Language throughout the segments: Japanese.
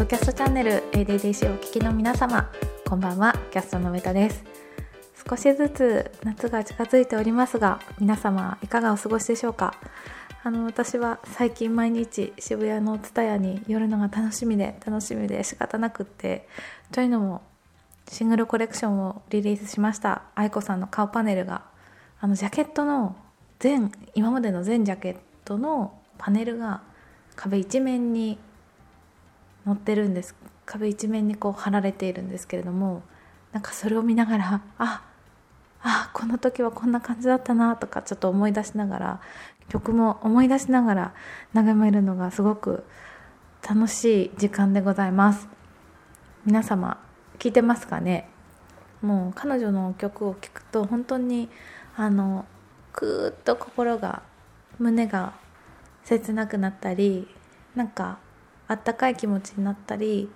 ドキャストチャンネル ADDC をお聞きの皆様こんばんはキャストの上田です。少しずつ夏が近づいておりますが皆様いかがお過ごしでしょうか？あの私は最近毎日渋谷の TSUTAYA に寄るのが楽しみで楽しみで仕方なくってというのもシングルコレクションをリリースしました愛子さんの顔パネルがあのジャケットの全今までの全ジャケットのパネルが壁一面に載ってるんです。壁一面にこう貼られているんですけれどもなんかそれを見ながらああこの時はこんな感じだったなとかちょっと思い出しながら曲も思い出しながら眺めるのがすごく楽しい時間でございます。皆様聞いてますかね？もう彼女の曲を聴くと本当にあのくーっと心が胸が切なくなったりなんかあったかい気持ちになったり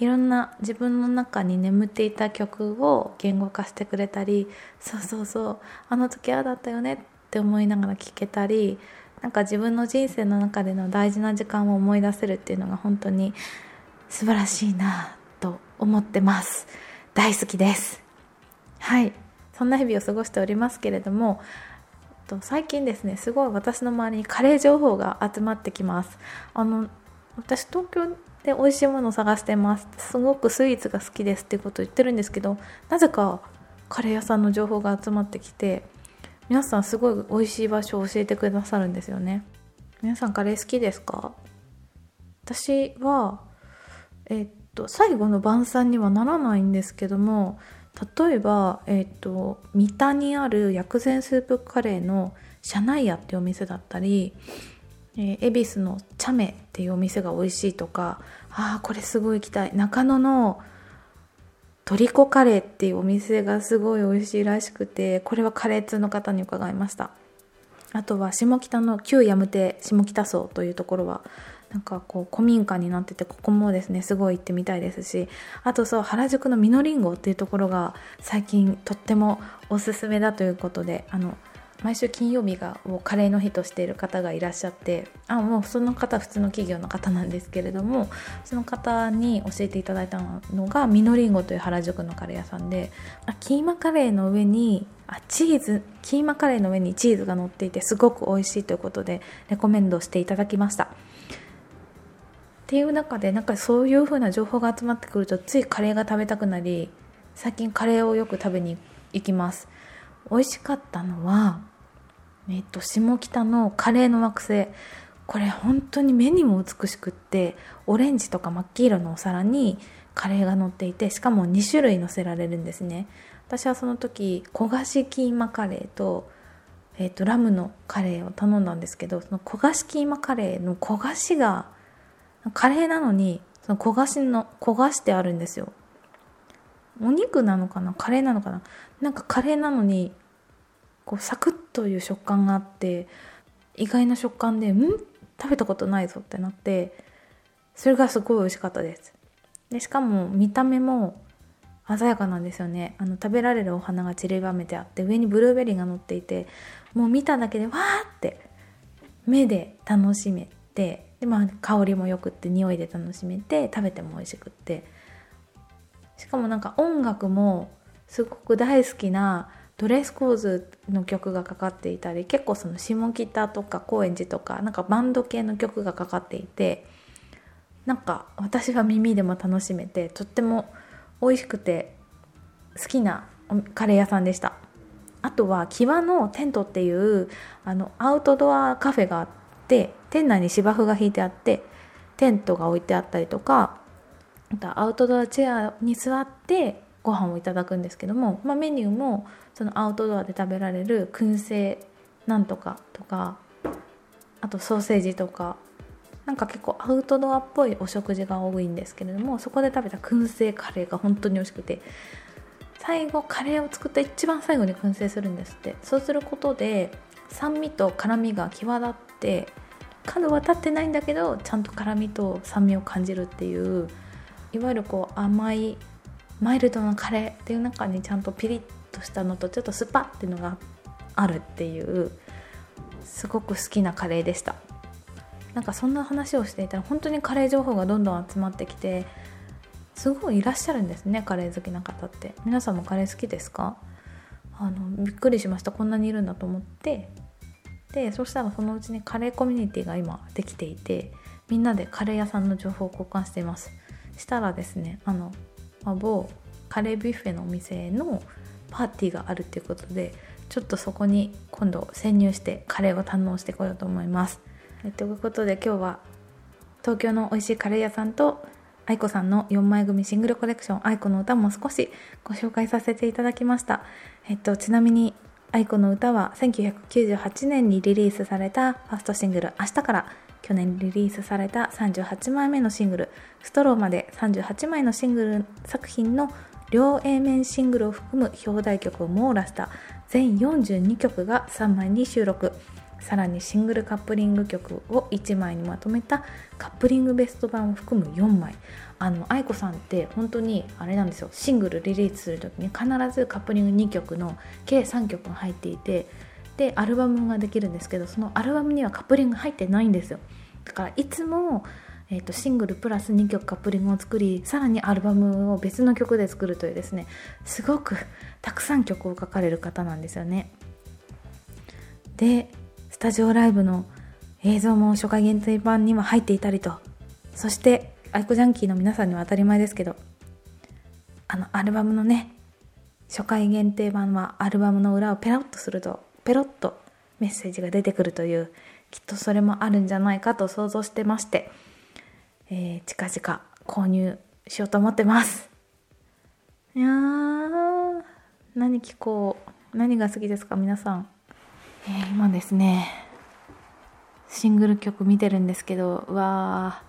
いろんな自分の中に眠っていた曲を言語化してくれたりそうそうそうあの時ああだったよねって思いながら聴けたりなんか自分の人生の中での大事な時間を思い出せるっていうのが本当に素晴らしいなと思ってます。大好きです。はい。そんな日々を過ごしておりますけれども最近ですねすごい私の周りにカレー情報が集まってきます。あの私東京で美味しいものを探してます。すごくスイーツが好きですっていうことを言ってるんですけどなぜかカレー屋さんの情報が集まってきて皆さんすごい美味しい場所を教えてくださるんですよね。皆さんカレー好きですか？私はえっと最後の晩餐にはならないんですけども例えば、えっと三田にある薬膳スープカレーのシャナイヤっていうお店だったりえ、恵比寿の茶目っていうお店が美味しいとかああこれすごい行きたい。中野のトリコカレーっていうお店がすごい美味しいらしくてこれはカレー通の方に伺いました。あとは下北の旧ヤム亭下北荘というところはなんかこう古民家になっててここもですねすごい行ってみたいですしあとそう原宿のミノリンゴっていうところが最近とってもおすすめだということであの毎週金曜日がもうカレーの日としている方がいらっしゃってあもうその方普通の企業の方なんですけれどもその方に教えていただいたのがミノリンゴという原宿のカレー屋さんであキーマカレーの上にあチーズキーマカレーの上にチーズが乗っていてすごく美味しいということでレコメンドしていただきました。っていう中でなんかそういう風な情報が集まってくるとついカレーが食べたくなり最近カレーをよく食べに行きます。美味しかったのはえっと、下北のカレーの惑星。これ本当に目にも美しくってオレンジとか真っ黄色のお皿にカレーが乗っていてしかも2種類乗せられるんですね。私はその時焦がしキーマカレーと,、えっとラムのカレーを頼んだんですけどその焦がしキーマカレーの焦がしがカレーなのにその焦がしの焦がしてあるんですよ。お肉なのかな？カレーなのかな？なんかカレーなのにこうサクッという食感があって意外な食感でん？食べたことないぞってなってそれがすごい美味しかったです。でしかも見た目も鮮やかなんですよね。あの食べられるお花が散りばめてあって上にブルーベリーが乗っていてもう見ただけでわーって目で楽しめてで、まあ、香りもよくって匂いで楽しめて食べても美味しくって。しかもなんか音楽もすごく大好きなドレスコーズの曲がかかっていたり結構その下北とか高円寺とかなんかバンド系の曲がかかっていてなんか私は耳でも楽しめてとっても美味しくて好きなカレー屋さんでした。あとはキワのテントっていうあのアウトドアカフェがあって店内に芝生が引いてあってテントが置いてあったりとかあとアウトドアチェアに座ってご飯をいただくんですけども、まあ、メニューもそのアウトドアで食べられる燻製なんとかとかあとソーセージとかなんか結構アウトドアっぽいお食事が多いんですけれどもそこで食べた燻製カレーが本当に美味しくて最後カレーを作った一番最後に燻製するんですって。そうすることで酸味と辛みが際立って角は立ってないんだけどちゃんと辛みと酸味を感じるっていういわゆるこう甘いマイルドなカレーっていう中にちゃんとピリッとしたのとちょっとスパっていうのがあるっていうすごく好きなカレーでした。なんかそんな話をしていたら本当にカレー情報がどんどん集まってきてすごいいらっしゃるんですねカレー好きな方って。皆さんもカレー好きですか？あのびっくりしました。こんなにいるんだと思って。でそしたらそのうちにカレーコミュニティが今できていてみんなでカレー屋さんの情報を交換しています。したらですねあの、まあ、某カレービュッフェのお店のパーティーがあるっていうことでちょっとそこに今度潜入してカレーを堪能してこようと思いますということで今日は東京の美味しいカレー屋さんと愛子さんの4枚組シングルコレクション愛子の歌も少しご紹介させていただきました。えっと、ちなみに愛子の歌は1998年にリリースされたファーストシングル明日から去年リリースされた38枚目のシングルストローまで38枚のシングル作品の両 A 面シングルを含む表題曲を網羅した全42曲が3枚に収録。さらにシングルカップリング曲を1枚にまとめたカップリングベスト版を含む4枚。あの愛子さんって本当にあれなんですよシングルリリースする時に必ずカップリング2曲の計3曲が入っていてでアルバムができるんですけどそのアルバムにはカップリング入ってないんですよ。だからいつもえーと、シングルプラス2曲カップリングを作りさらにアルバムを別の曲で作るというですねすごくたくさん曲を書かれる方なんですよね。でスタジオライブの映像も初回限定版には入っていたりと。そしてアイコジャンキーの皆さんには当たり前ですけどあのアルバムのね初回限定版はアルバムの裏をペロッとするとペロッとメッセージが出てくるというきっとそれもあるんじゃないかと想像してまして、えー、近々購入しようと思ってます。いやー何聞こう。何が好きですか皆さん。えー、今ですねシングル曲見てるんですけどわ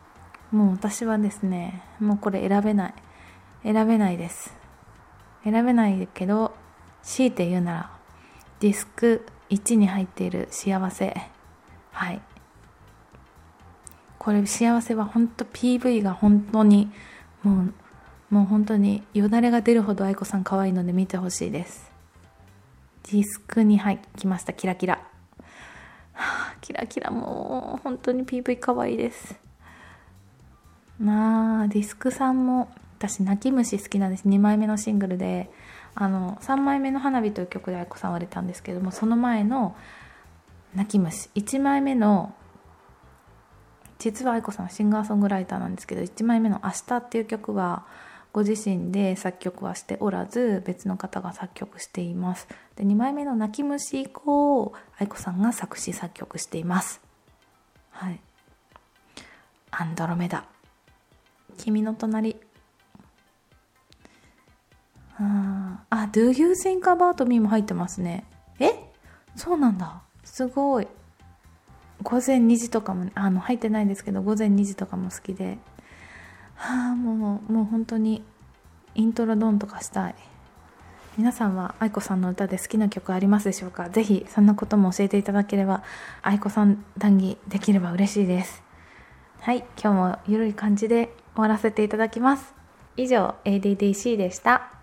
ーもう私はですねもうこれ選べない。選べないです。選べないけど強いて言うならディスク1に入っている幸せ。はい。これ幸せは本当 PV が本当にもうもう本当によだれが出るほど愛子さん可愛いので見てほしいです。ディスクに入きました。キラキラ、キラキラもう本当に PV かわいいです。まあディスクさんも私泣き虫好きなんです。2枚目のシングルで。あの3枚目の「花火」という曲で愛子さんはれたんですけどもその前の「泣き虫」1枚目の実は愛子さんはシンガーソングライターなんですけど1枚目の「明日」っていう曲はご自身で作曲はしておらず別の方が作曲しています。で2枚目の「泣き虫」以降愛子さんが作詞作曲しています。はい。アンドロメダ。君の隣。あああ Do You Think About Me も入ってますね。え？そうなんだ。すごい。午前2時とかもあの入ってないんですけど午前2時とかも好きで。はあもうもう本当にイントロドンとかしたい。皆さんは愛子さんの歌で好きな曲ありますでしょうか？ぜひそんなことも教えていただければ愛子さん談義できれば嬉しいです。はい今日もゆるい感じで終わらせていただきます。以上 ADDC でした。